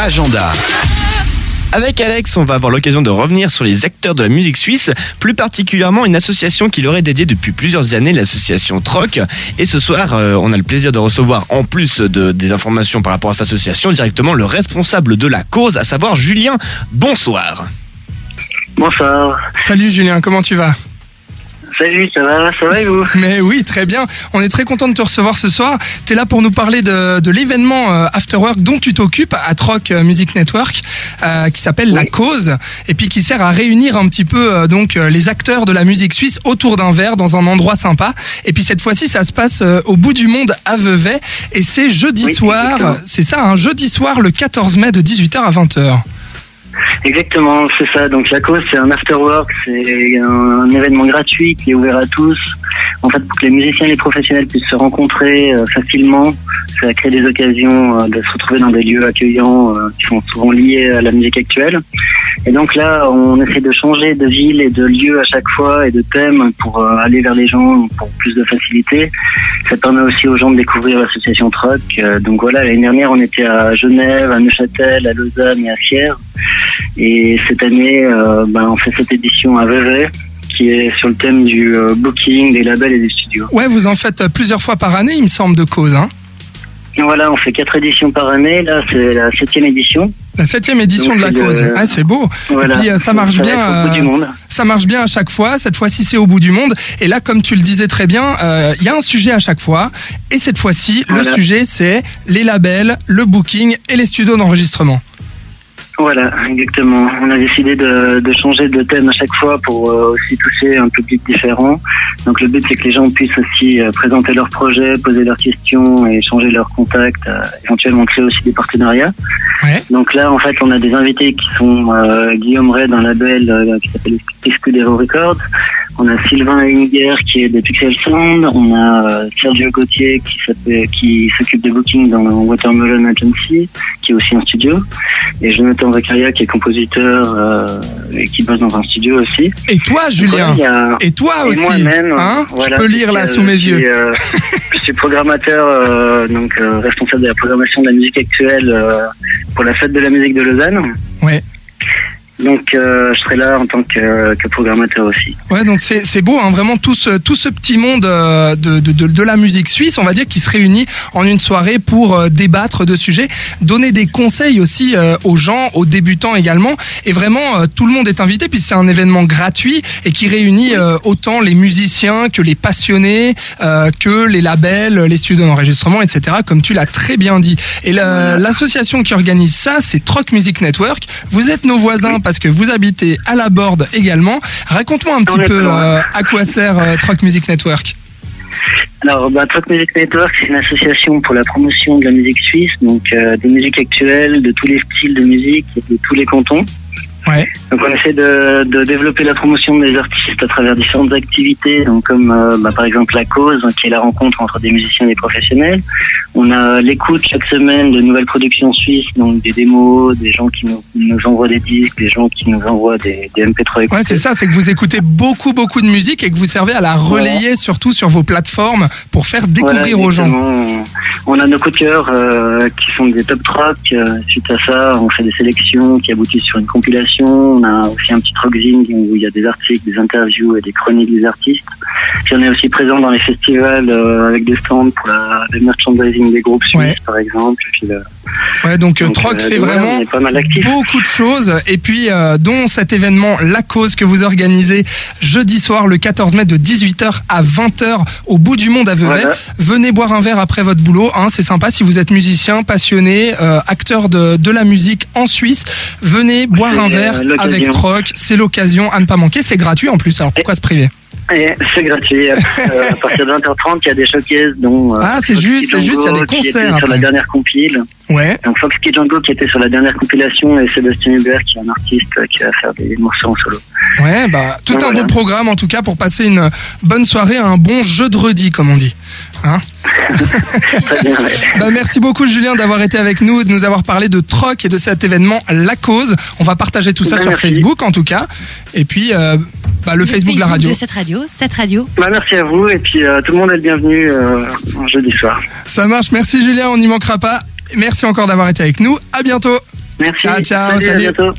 agenda. Avec Alex, on va avoir l'occasion de revenir sur les acteurs de la musique suisse, plus particulièrement une association qui leur est dédiée depuis plusieurs années, l'association Troc. Et ce soir, euh, on a le plaisir de recevoir, en plus de, des informations par rapport à cette association, directement le responsable de la cause, à savoir Julien. Bonsoir. Bonsoir. Salut Julien, comment tu vas? Salut, ça va, ça va et vous? Mais oui, très bien. On est très content de te recevoir ce soir. Tu es là pour nous parler de, de l'événement euh, Afterwork dont tu t'occupes à Troc euh, Music Network, euh, qui s'appelle La Cause, et puis qui sert à réunir un petit peu euh, donc les acteurs de la musique suisse autour d'un verre dans un endroit sympa. Et puis cette fois-ci, ça se passe euh, au bout du monde à Vevey, et c'est jeudi Oui, soir. C'est ça, un jeudi soir le 14 mai de 18h à 20h. Exactement, c'est ça. Donc la cause, c'est un afterwork, c'est un, événement gratuit qui est ouvert à tous. En fait, pour que les musiciens et les professionnels puissent se rencontrer euh, facilement, ça crée des occasions euh, de se retrouver dans des lieux accueillants euh, qui sont souvent liés à la musique actuelle. Et donc là, on essaie de changer de ville et de lieu à chaque fois et de thème pour aller vers les gens pour plus de facilité. Ça permet aussi aux gens de découvrir l'association. Euh, donc voilà, l'année dernière, on était à Genève, à Neuchâtel, à Lausanne et à Sierre. Et cette année, euh, ben, on fait cette édition à Vevey qui est sur le thème du euh, booking, des labels et des studios. Ouais, vous en faites plusieurs fois par année, il me semble, de cause. Hein voilà, on fait quatre éditions par année. Là, c'est la septième édition. la septième édition Donc, de la cause. Ah, c'est beau. Voilà. Et puis euh, ça marche bien. être au bout euh, du monde. Ça marche bien à chaque fois. Cette fois-ci, c'est au bout du monde. Et là, comme tu le disais très bien, euh, il y a un sujet à chaque fois. Et cette fois-ci, le sujet, c'est les labels, le booking et les studios d'enregistrement. Voilà, exactement. On a décidé de, de changer de thème à chaque fois pour euh, aussi toucher un public différent. Donc le but c'est que les gens puissent aussi euh, présenter leurs projets, poser leurs questions et changer leurs contacts, euh, éventuellement créer aussi des partenariats. Ouais. Donc là en fait on a des invités qui sont Guillaume Ray d'un label qui s'appelle Escudero Records. On a Sylvain Henger qui est de Pixel Sound. On a Sergio Gauthier qui s'occupe de booking dans Watermelon Agency, qui est aussi un studio et Jonathan Qui est compositeur euh, et qui bosse dans un studio aussi. Et toi, Julien a- Et toi et aussi moi-même, hein voilà, Je peux lire là sous mes suis, yeux. euh, je suis programmateur, euh, donc euh, responsable de la programmation de la musique actuelle euh, pour la fête de la musique de Lausanne. Ouais. Donc euh, je serai là en tant que, que programmateur aussi. Ouais, donc c'est c'est beau, hein, vraiment tout ce, tout ce petit monde euh, de, de, de, de la musique suisse, on va dire, qui se réunit en une soirée pour euh, débattre de sujets, donner des conseils aussi euh, aux gens, aux débutants également. Et vraiment, euh, tout le monde est invité, puis c'est un événement gratuit et qui réunit euh, autant les musiciens que les passionnés, euh, que les labels, les studios d'enregistrement, etc., comme tu l'as très bien dit. Et la- l'association qui organise ça, c'est Troc Music Network. Vous êtes nos voisins parce que vous habitez à la Borde également. Raconte-moi un petit peu euh, à quoi sert euh, Troc Music Network? Alors, bah, Truck Music Network, c'est une association pour la promotion de la musique suisse, donc euh, des musiques actuelles, de tous les styles de musique et de tous les cantons. Ouais. Donc on essaie de, de développer la promotion des artistes à travers différentes activités, donc comme euh, bah, par exemple la cause, hein, qui est la rencontre entre des musiciens et des professionnels. On a l'écoute chaque semaine de nouvelles productions suisses, donc des démos, des gens qui nous, nous envoient des disques, des gens qui nous envoient des, des MP3 Ouais, écoutés. c'est ça, c'est que vous écoutez beaucoup, beaucoup de musique et que vous servez à la relayer surtout sur vos plateformes pour faire découvrir Voilà, aux gens. On a nos coups de cœur euh, qui sont des top tracks. Euh, suite à ça, on fait des sélections qui aboutissent sur une compilation. On a aussi un petit rockzine où il y a des articles, des interviews et des chroniques des artistes. On est aussi présent dans les festivals euh, avec des stands pour la, le merchandising des groupes suisses, Ouais. par exemple. Puis Ouais, donc, euh, donc, Troc euh, fait voilà, vraiment pas mal beaucoup de choses et puis euh, dont cet événement La Cause que vous organisez jeudi soir le 14 mai de 18h à 20h au bout du monde à Vevey. Voilà. Venez boire un verre après votre boulot, hein, c'est sympa si vous êtes musicien, passionné, euh, acteur de, de la musique en Suisse. Venez boire un verre avec Troc, c'est l'occasion à ne pas manquer, c'est gratuit en plus, alors pourquoi se priver? C'est gratuit. Euh, à partir de 20h30, il y a des showcases dont. euh, Ah, c'est Fox juste, c'est juste, il y a des Django, qui était concerts Sur la dernière compile. Ouais, Donc Fox Kid Django qui était sur la dernière compilation et Sébastien Hubert qui est un artiste euh, qui va faire des morceaux en solo. Ouais, bah tout Donc, un voilà. beau programme en tout cas pour passer une bonne soirée, un bon jeu de redis comme on dit. Hein Très bien. ouais. Bah, merci beaucoup Julien d'avoir été avec nous, de nous avoir parlé de Troc et de cet événement La Cause. On va partager tout ça Bah, sur merci. Facebook en tout cas. Et puis euh, bah, le, Facebook de la radio. de cette radio, cette radio. Bah, merci à vous et puis euh, tout le monde est le bienvenu euh, jeudi soir. Ça marche, merci Julien, on n'y manquera pas. Merci encore d'avoir été avec nous. À bientôt. Merci. Ciao, ciao, à salut. bientôt.